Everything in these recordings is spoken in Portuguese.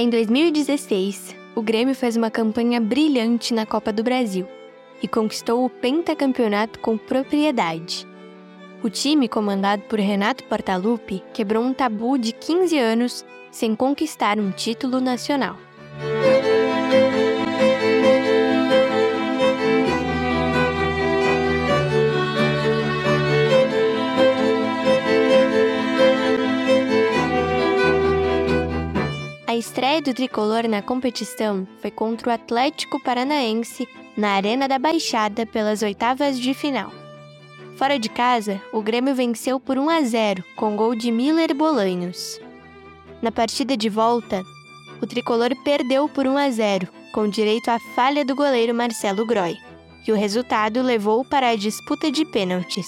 Em 2016, o Grêmio fez uma campanha brilhante na Copa do Brasil e conquistou o pentacampeonato com propriedade. O time, comandado por Renato Portaluppi, quebrou um tabu de 15 anos sem conquistar um título nacional. Estreia do tricolor na competição foi contra o Atlético Paranaense na Arena da Baixada pelas oitavas de final. Fora de casa, o Grêmio venceu por 1 a 0 com gol de Miller Bolanhos. Na partida de volta, o tricolor perdeu por 1 a 0, com direito à falha do goleiro Marcelo Groy, e o resultado levou para a disputa de pênaltis.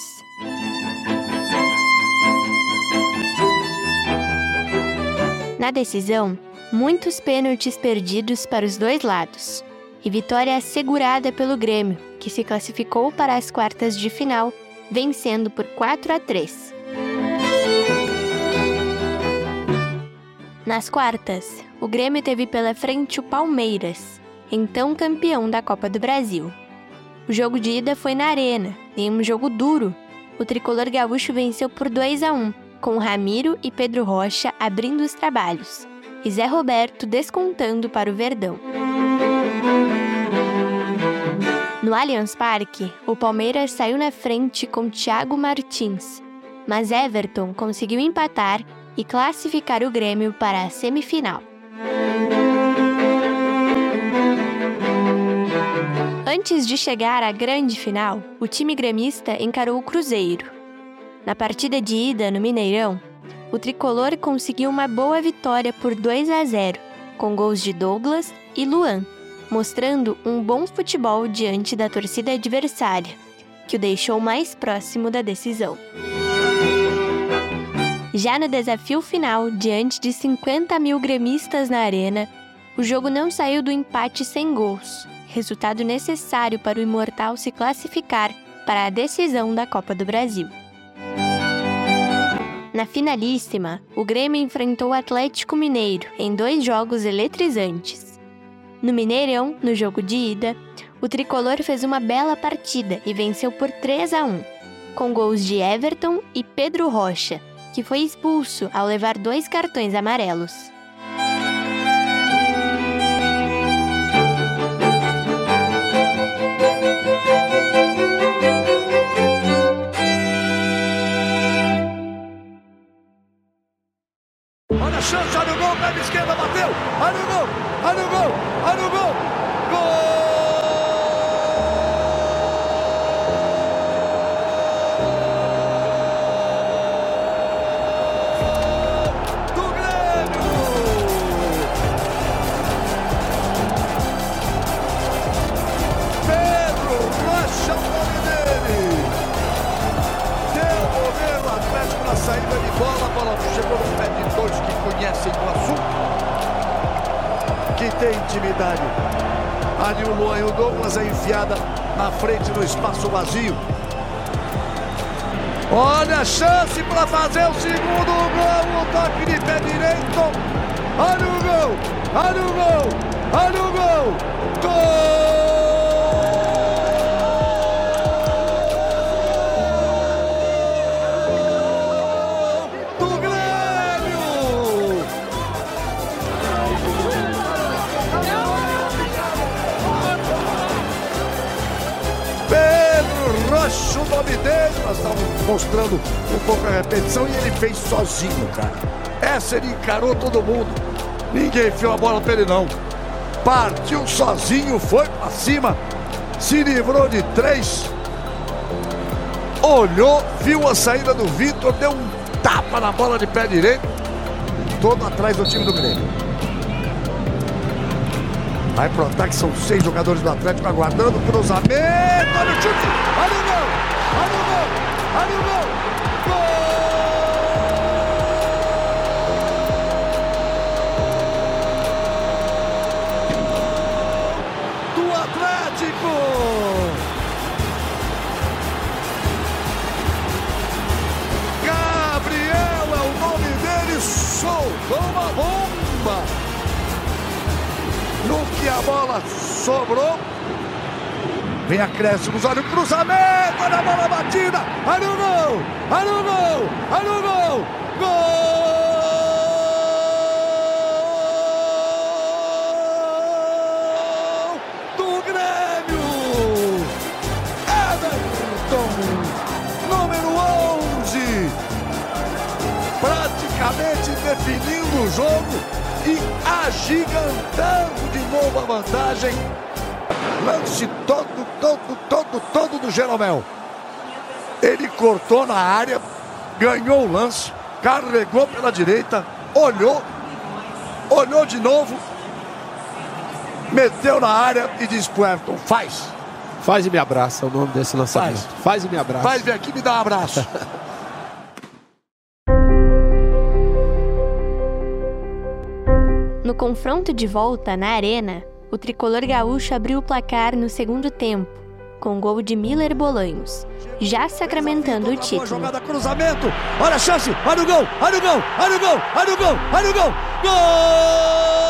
Na decisão, muitos pênaltis perdidos para os dois lados, e vitória assegurada pelo Grêmio, que se classificou para as quartas de final, vencendo por 4 a 3. Nas quartas, o Grêmio teve pela frente o Palmeiras, então campeão da Copa do Brasil. O jogo de ida foi na Arena, em um jogo duro. O tricolor gaúcho venceu por 2 a 1, com Ramiro e Pedro Rocha abrindo os trabalhos, e Zé Roberto descontando para o Verdão. No Allianz Parque, o Palmeiras saiu na frente com Thiago Martins, mas Everton conseguiu empatar e classificar o Grêmio para a semifinal. Antes de chegar à grande final, o time gremista encarou o Cruzeiro, na partida de ida no Mineirão, o tricolor conseguiu uma boa vitória por 2 a 0, com gols de Douglas e Luan, mostrando um bom futebol diante da torcida adversária, que o deixou mais próximo da decisão. Já no desafio final, diante de 50 mil gremistas na arena, o jogo não saiu do empate sem gols, resultado necessário para o Imortal se classificar para a decisão da Copa do Brasil. Na finalíssima, o Grêmio enfrentou o Atlético Mineiro em dois jogos eletrizantes. No Mineirão, no jogo de ida, o tricolor fez uma bela partida e venceu por 3 a 1, com gols de Everton e Pedro Rocha, que foi expulso ao levar dois cartões amarelos. Bateu, olha o gol, olha o gol, olha o gol, intimidade. Ali o Luan e o Douglas é enfiada na frente no espaço vazio. Olha a chance para fazer o segundo gol, o toque de pé direito. Olha o gol, olha o gol, olha o gol. Gol! O nome dele, nós estávamos mostrando um pouco a repetição e ele fez sozinho, cara. Essa ele encarou todo mundo. Ninguém enfiou a bola para ele, não. Partiu sozinho, foi para cima, se livrou de três, olhou, viu a saída do Vitor, deu um tapa na bola de pé direito, todo atrás do time do Grêmio. Vai pro ataque, são seis jogadores do Atlético aguardando o cruzamento. Olha o chute, olha o gol, olha o gol, que a bola sobrou. Vem acréscimos, olha o cruzamento, olha a bola batida. Olha o gol, olha o gol, olha o gol. Definindo o jogo e agigantando de novo a vantagem. Lance todo, todo, todo, todo do Jeromel. Ele cortou na área, ganhou o lance, carregou pela direita, olhou, olhou de novo, meteu na área e disse pro Everton, faz. Faz e me abraça, é o nome desse lançamento. Faz. Faz e me abraça. Faz, vem aqui e me dá um abraço. No confronto de volta na Arena, o tricolor gaúcho abriu o placar no segundo tempo, com gol de Miller Bolanhos, já sacramentando o título. jogada, cruzamento. Olha a chance. Olha o gol. Olha o gol. Olha o gol. Olha o gol. Olha o gol. Gol!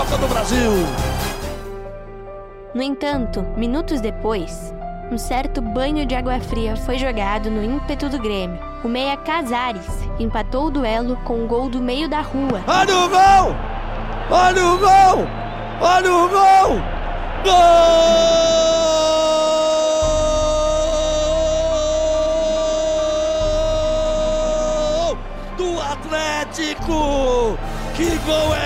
Copa do Brasil! No entanto, minutos depois, um certo banho de água fria foi jogado no ímpeto do Grêmio. O meia Casares empatou o duelo com um gol do meio da rua. Olha o gol! Olha o gol! Olha o gol! Gol! Do Atlético! Que gol é?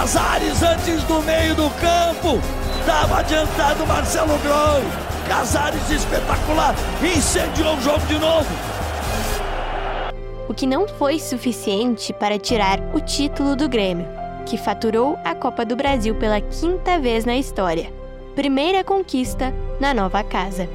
Casares antes do meio do campo. Estava adiantado Marcelo Groi. Casares espetacular. Incendiou o jogo de novo. o que não foi suficiente para tirar o título do Grêmio, que faturou a Copa do Brasil pela quinta vez na história. Primeira conquista na nova casa.